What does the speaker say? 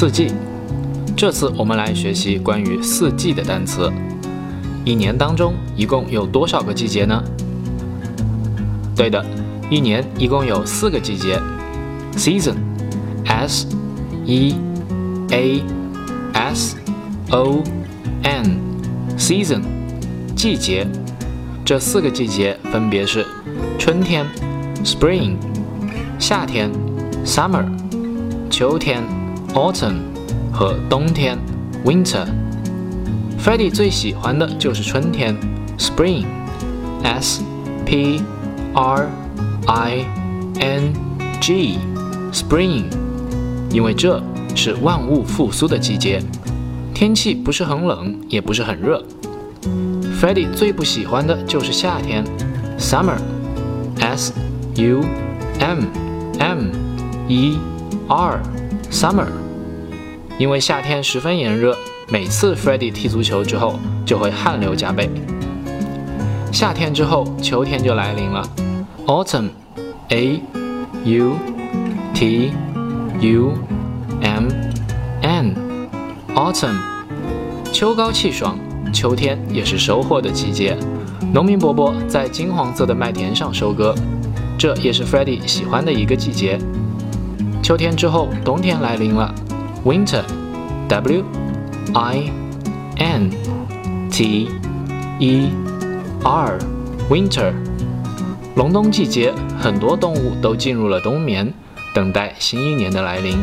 四季。这次我们来学习关于四季的单词。一年当中一共有多少个季节呢？对的，一年一共有四个季节。Season，S E A S O N，Season，季节。这四个季节分别是春天 （Spring）、夏天 （Summer）、秋天 （Autumn） 和冬天 （Winter）。Freddie 最喜欢的就是春天 （Spring），S P R I N G，Spring，因为这是万物复苏的季节，天气不是很冷，也不是很热。Freddie 最不喜欢的就是夏天，Summer，S U M M E R，Summer， 因为夏天十分炎热，每次 Freddie 踢足球之后就会汗流浃背。夏天之后，秋天就来临了，Autumn，A U T U M N，Autumn，秋高气爽。秋天也是收获的季节，农民伯伯在金黄色的麦田上收割，这也是 Freddie 喜欢的一个季节。秋天之后，冬天来临了，Winter，W I N T E R，Winter，隆冬季节，很多动物都进入了冬眠，等待新一年的来临。